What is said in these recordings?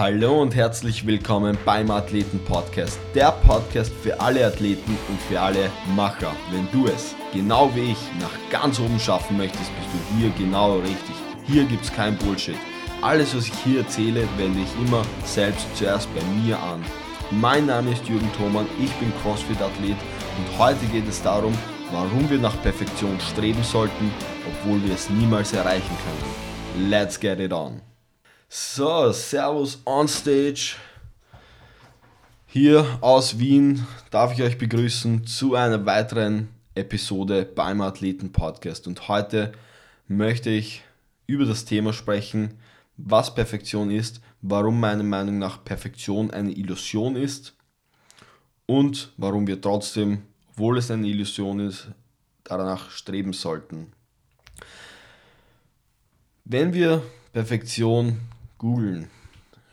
Hallo und herzlich willkommen beim Athleten Podcast, der Podcast für alle Athleten und für alle Macher. Wenn du es, genau wie ich, nach ganz oben schaffen möchtest, bist du hier genau richtig. Hier gibt es kein Bullshit. Alles, was ich hier erzähle, wende ich immer selbst zuerst bei mir an. Mein Name ist Jürgen Thoman, ich bin CrossFit-Athlet und heute geht es darum, warum wir nach Perfektion streben sollten, obwohl wir es niemals erreichen können. Let's get it on! So, Servus on Stage. Hier aus Wien darf ich euch begrüßen zu einer weiteren Episode beim Athleten Podcast. Und heute möchte ich über das Thema sprechen, was Perfektion ist, warum meiner Meinung nach Perfektion eine Illusion ist und warum wir trotzdem, obwohl es eine Illusion ist, danach streben sollten. Wenn wir Perfektion googeln,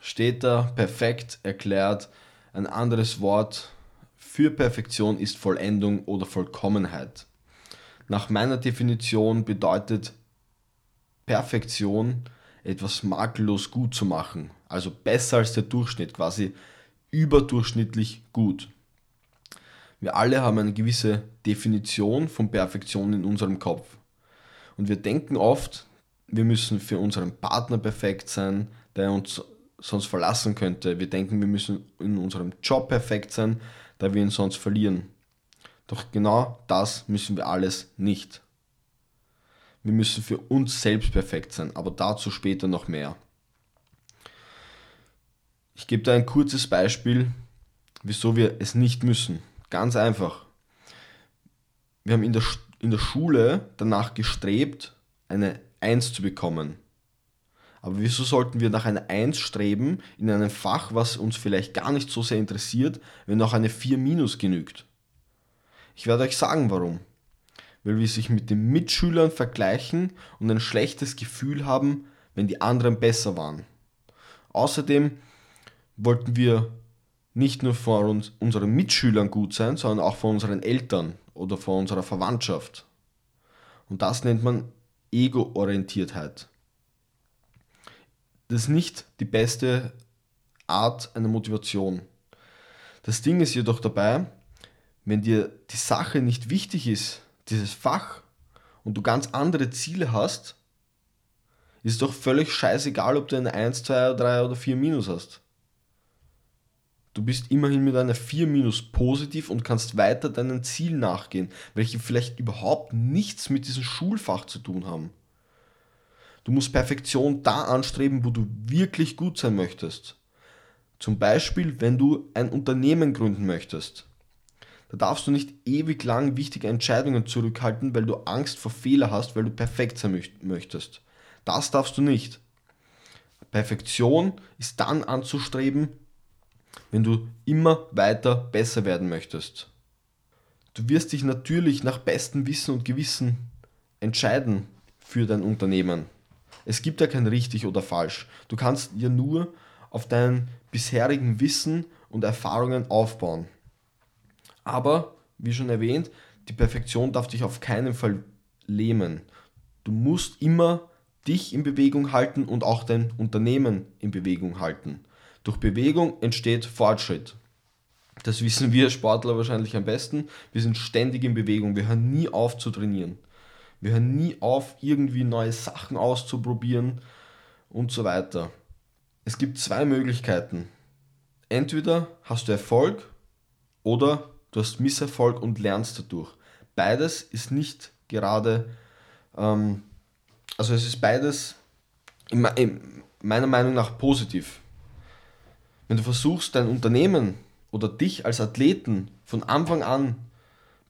steht da perfekt erklärt. Ein anderes Wort für Perfektion ist Vollendung oder Vollkommenheit. Nach meiner Definition bedeutet Perfektion etwas makellos gut zu machen, also besser als der Durchschnitt, quasi überdurchschnittlich gut. Wir alle haben eine gewisse Definition von Perfektion in unserem Kopf. Und wir denken oft, wir müssen für unseren Partner perfekt sein, der uns sonst verlassen könnte. Wir denken, wir müssen in unserem Job perfekt sein, da wir ihn sonst verlieren. Doch genau das müssen wir alles nicht. Wir müssen für uns selbst perfekt sein, aber dazu später noch mehr. Ich gebe da ein kurzes Beispiel, wieso wir es nicht müssen. Ganz einfach. Wir haben in der, in der Schule danach gestrebt, eine 1 zu bekommen. Aber wieso sollten wir nach einer 1 streben in einem Fach, was uns vielleicht gar nicht so sehr interessiert, wenn auch eine 4 minus genügt? Ich werde euch sagen, warum. Weil wir sich mit den Mitschülern vergleichen und ein schlechtes Gefühl haben, wenn die anderen besser waren. Außerdem wollten wir nicht nur vor uns, unseren Mitschülern gut sein, sondern auch vor unseren Eltern oder vor unserer Verwandtschaft. Und das nennt man Ego-Orientiertheit. Das ist nicht die beste Art einer Motivation. Das Ding ist jedoch dabei, wenn dir die Sache nicht wichtig ist, dieses Fach, und du ganz andere Ziele hast, ist doch völlig scheißegal, ob du eine 1, 2, 3 oder 4 minus hast. Du bist immerhin mit einer 4 minus positiv und kannst weiter deinen Ziel nachgehen, welche vielleicht überhaupt nichts mit diesem Schulfach zu tun haben. Du musst Perfektion da anstreben, wo du wirklich gut sein möchtest. Zum Beispiel, wenn du ein Unternehmen gründen möchtest. Da darfst du nicht ewig lang wichtige Entscheidungen zurückhalten, weil du Angst vor Fehler hast, weil du perfekt sein möchtest. Das darfst du nicht. Perfektion ist dann anzustreben, wenn du immer weiter besser werden möchtest. Du wirst dich natürlich nach bestem Wissen und Gewissen entscheiden für dein Unternehmen. Es gibt ja kein richtig oder falsch. Du kannst ja nur auf deinen bisherigen Wissen und Erfahrungen aufbauen. Aber, wie schon erwähnt, die Perfektion darf dich auf keinen Fall lähmen. Du musst immer dich in Bewegung halten und auch dein Unternehmen in Bewegung halten. Durch Bewegung entsteht Fortschritt. Das wissen wir Sportler wahrscheinlich am besten. Wir sind ständig in Bewegung. Wir hören nie auf zu trainieren. Wir hören nie auf, irgendwie neue Sachen auszuprobieren und so weiter. Es gibt zwei Möglichkeiten. Entweder hast du Erfolg oder du hast Misserfolg und lernst dadurch. Beides ist nicht gerade, ähm, also es ist beides in, in meiner Meinung nach positiv. Wenn du versuchst, dein Unternehmen oder dich als Athleten von Anfang an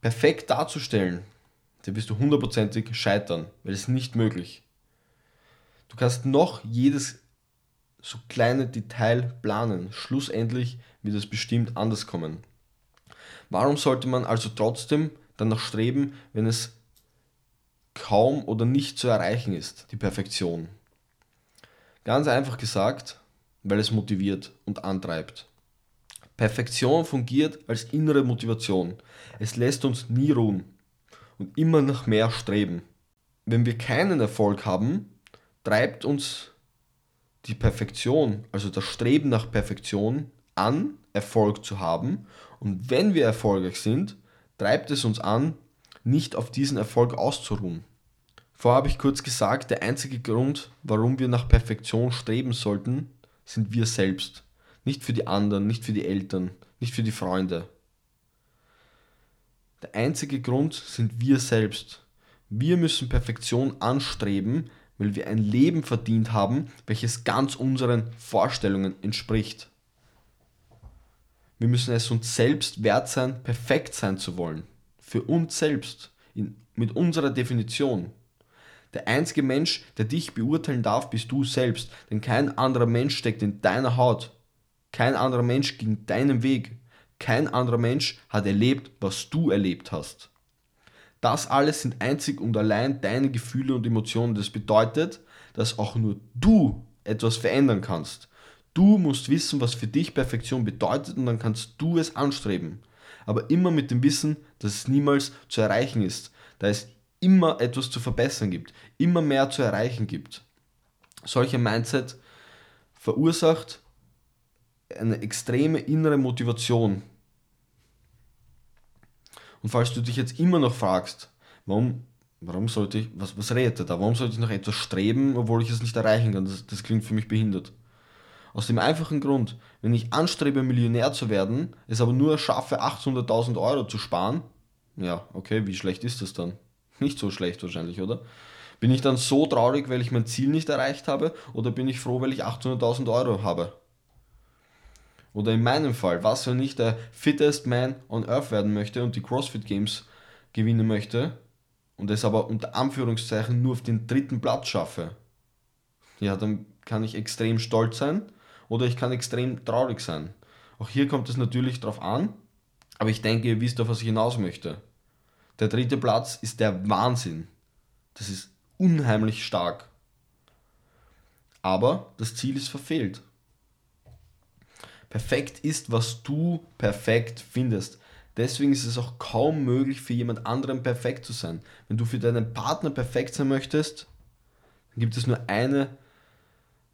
perfekt darzustellen, dann wirst du hundertprozentig scheitern, weil es nicht möglich. Du kannst noch jedes so kleine Detail planen. Schlussendlich wird es bestimmt anders kommen. Warum sollte man also trotzdem danach streben, wenn es kaum oder nicht zu erreichen ist, die Perfektion? Ganz einfach gesagt, weil es motiviert und antreibt. Perfektion fungiert als innere Motivation. Es lässt uns nie ruhen und immer nach mehr streben. Wenn wir keinen Erfolg haben, treibt uns die Perfektion, also das Streben nach Perfektion an, Erfolg zu haben. Und wenn wir erfolgreich sind, treibt es uns an, nicht auf diesen Erfolg auszuruhen. Vorher habe ich kurz gesagt, der einzige Grund, warum wir nach Perfektion streben sollten, sind wir selbst. Nicht für die anderen, nicht für die Eltern, nicht für die Freunde. Der einzige Grund sind wir selbst. Wir müssen Perfektion anstreben, weil wir ein Leben verdient haben, welches ganz unseren Vorstellungen entspricht. Wir müssen es uns selbst wert sein, perfekt sein zu wollen. Für uns selbst, in, mit unserer Definition. Der einzige Mensch, der dich beurteilen darf, bist du selbst, denn kein anderer Mensch steckt in deiner Haut. Kein anderer Mensch ging deinen Weg. Kein anderer Mensch hat erlebt, was du erlebt hast. Das alles sind einzig und allein deine Gefühle und Emotionen. Das bedeutet, dass auch nur du etwas verändern kannst. Du musst wissen, was für dich Perfektion bedeutet und dann kannst du es anstreben. Aber immer mit dem Wissen, dass es niemals zu erreichen ist, da es immer etwas zu verbessern gibt, immer mehr zu erreichen gibt. Solcher Mindset verursacht eine extreme innere Motivation, und falls du dich jetzt immer noch fragst, warum, warum sollte ich, was, was redet er da? Warum sollte ich noch etwas streben, obwohl ich es nicht erreichen kann? Das, das klingt für mich behindert. Aus dem einfachen Grund, wenn ich anstrebe, Millionär zu werden, es aber nur schaffe, 800.000 Euro zu sparen, ja, okay, wie schlecht ist das dann? Nicht so schlecht wahrscheinlich, oder? Bin ich dann so traurig, weil ich mein Ziel nicht erreicht habe, oder bin ich froh, weil ich 800.000 Euro habe? Oder in meinem Fall, was, wenn ich der fittest man on earth werden möchte und die CrossFit Games gewinnen möchte und es aber unter Anführungszeichen nur auf den dritten Platz schaffe? Ja, dann kann ich extrem stolz sein oder ich kann extrem traurig sein. Auch hier kommt es natürlich drauf an, aber ich denke, ihr wisst, auf was ich hinaus möchte. Der dritte Platz ist der Wahnsinn. Das ist unheimlich stark. Aber das Ziel ist verfehlt. Perfekt ist, was du perfekt findest. Deswegen ist es auch kaum möglich, für jemand anderen perfekt zu sein. Wenn du für deinen Partner perfekt sein möchtest, dann gibt es nur eine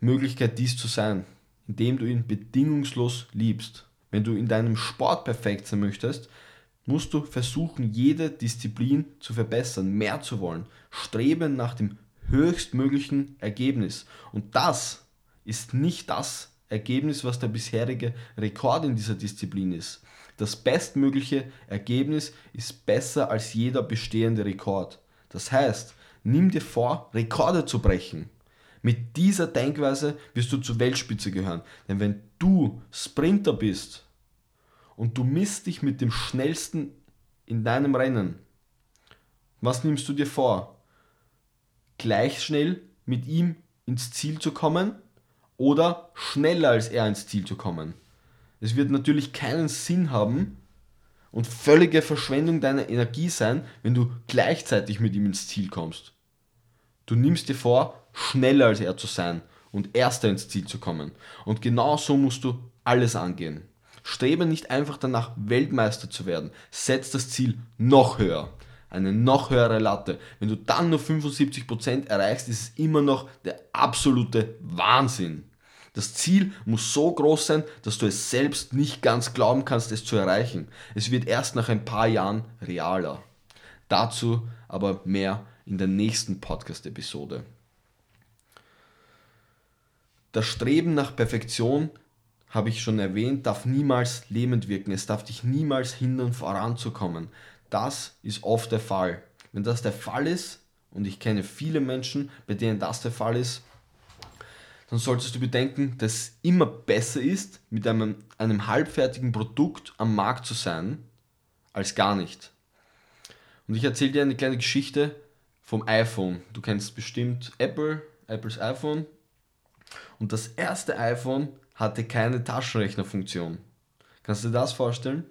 Möglichkeit, dies zu sein, indem du ihn bedingungslos liebst. Wenn du in deinem Sport perfekt sein möchtest, musst du versuchen, jede Disziplin zu verbessern, mehr zu wollen, streben nach dem höchstmöglichen Ergebnis. Und das ist nicht das, Ergebnis, was der bisherige Rekord in dieser Disziplin ist. Das bestmögliche Ergebnis ist besser als jeder bestehende Rekord. Das heißt, nimm dir vor, Rekorde zu brechen. Mit dieser Denkweise wirst du zur Weltspitze gehören. Denn wenn du Sprinter bist und du misst dich mit dem schnellsten in deinem Rennen, was nimmst du dir vor? Gleich schnell mit ihm ins Ziel zu kommen oder schneller als er ins Ziel zu kommen. Es wird natürlich keinen Sinn haben und völlige Verschwendung deiner Energie sein, wenn du gleichzeitig mit ihm ins Ziel kommst. Du nimmst dir vor, schneller als er zu sein und erster ins Ziel zu kommen. Und genau so musst du alles angehen. Strebe nicht einfach danach, Weltmeister zu werden. Setz das Ziel noch höher. Eine noch höhere Latte. Wenn du dann nur 75% erreichst, ist es immer noch der absolute Wahnsinn. Das Ziel muss so groß sein, dass du es selbst nicht ganz glauben kannst, es zu erreichen. Es wird erst nach ein paar Jahren realer. Dazu aber mehr in der nächsten Podcast-Episode. Das Streben nach Perfektion, habe ich schon erwähnt, darf niemals lähmend wirken. Es darf dich niemals hindern, voranzukommen. Das ist oft der Fall. Wenn das der Fall ist, und ich kenne viele Menschen, bei denen das der Fall ist, dann solltest du bedenken, dass es immer besser ist, mit einem, einem halbfertigen Produkt am Markt zu sein, als gar nicht. Und ich erzähle dir eine kleine Geschichte vom iPhone. Du kennst bestimmt Apple, Apples iPhone. Und das erste iPhone hatte keine Taschenrechnerfunktion. Kannst du dir das vorstellen?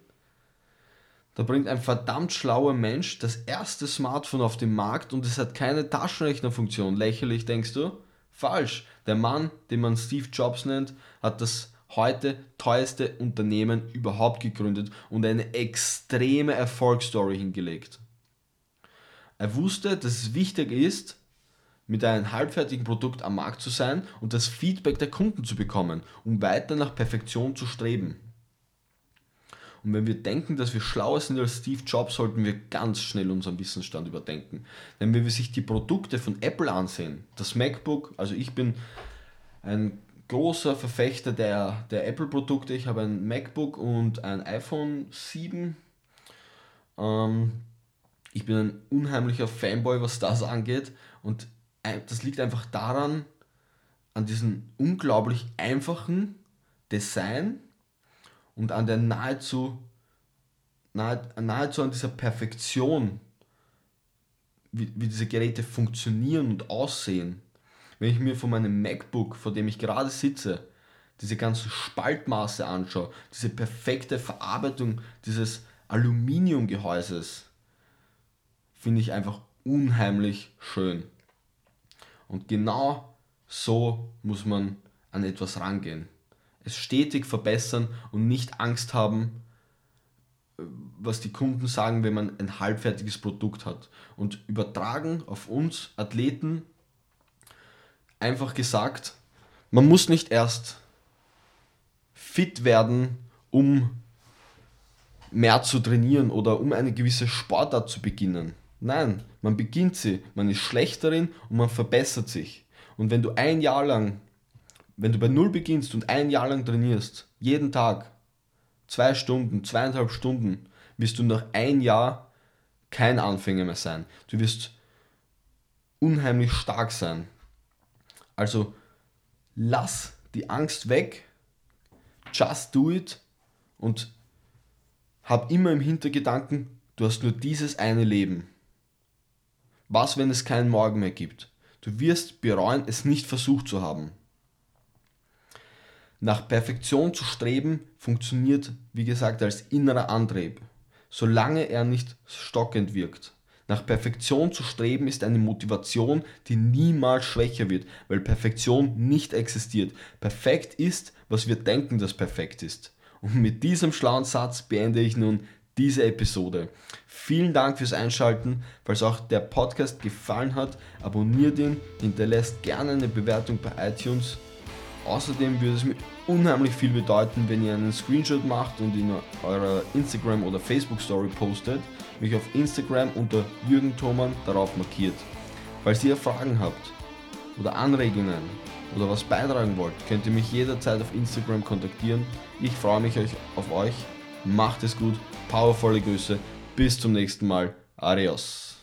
Da bringt ein verdammt schlauer Mensch das erste Smartphone auf den Markt und es hat keine Taschenrechnerfunktion. Lächerlich, denkst du? Falsch. Der Mann, den man Steve Jobs nennt, hat das heute teuerste Unternehmen überhaupt gegründet und eine extreme Erfolgsstory hingelegt. Er wusste, dass es wichtig ist, mit einem halbfertigen Produkt am Markt zu sein und das Feedback der Kunden zu bekommen, um weiter nach Perfektion zu streben. Und wenn wir denken, dass wir schlauer sind als Steve Jobs, sollten wir ganz schnell unseren Wissensstand überdenken. Denn wenn wir sich die Produkte von Apple ansehen, das MacBook, also ich bin ein großer Verfechter der, der Apple-Produkte, ich habe ein MacBook und ein iPhone 7. Ähm, ich bin ein unheimlicher Fanboy, was das angeht. Und das liegt einfach daran, an diesem unglaublich einfachen Design und an der nahezu, nahe, nahezu an dieser Perfektion, wie, wie diese Geräte funktionieren und aussehen. Wenn ich mir von meinem MacBook, vor dem ich gerade sitze, diese ganzen Spaltmaße anschaue, diese perfekte Verarbeitung dieses Aluminiumgehäuses, finde ich einfach unheimlich schön. Und genau so muss man an etwas rangehen. Es stetig verbessern und nicht Angst haben, was die Kunden sagen, wenn man ein halbfertiges Produkt hat. Und übertragen auf uns Athleten, einfach gesagt, man muss nicht erst fit werden, um mehr zu trainieren oder um eine gewisse Sportart zu beginnen. Nein, man beginnt sie, man ist schlecht darin und man verbessert sich. Und wenn du ein Jahr lang, wenn du bei Null beginnst und ein Jahr lang trainierst, jeden Tag, zwei Stunden, zweieinhalb Stunden, wirst du nach ein Jahr kein Anfänger mehr sein. Du wirst unheimlich stark sein. Also lass die Angst weg, just do it und hab immer im Hintergedanken, du hast nur dieses eine Leben. Was, wenn es keinen Morgen mehr gibt? Du wirst bereuen, es nicht versucht zu haben. Nach Perfektion zu streben funktioniert, wie gesagt, als innerer Antrieb, solange er nicht stockend wirkt. Nach Perfektion zu streben ist eine Motivation, die niemals schwächer wird, weil Perfektion nicht existiert. Perfekt ist, was wir denken, dass perfekt ist. Und mit diesem schlauen Satz beende ich nun diese Episode. Vielen Dank fürs Einschalten. Falls auch der Podcast gefallen hat, abonniert ihn, hinterlässt gerne eine Bewertung bei iTunes. Außerdem würde es mir unheimlich viel bedeuten, wenn ihr einen Screenshot macht und in eurer Instagram oder Facebook Story postet, mich auf Instagram unter Jürgen Thoman darauf markiert. Falls ihr Fragen habt oder Anregungen oder was beitragen wollt, könnt ihr mich jederzeit auf Instagram kontaktieren. Ich freue mich auf euch. Macht es gut powervolle Grüße. Bis zum nächsten Mal. Adios.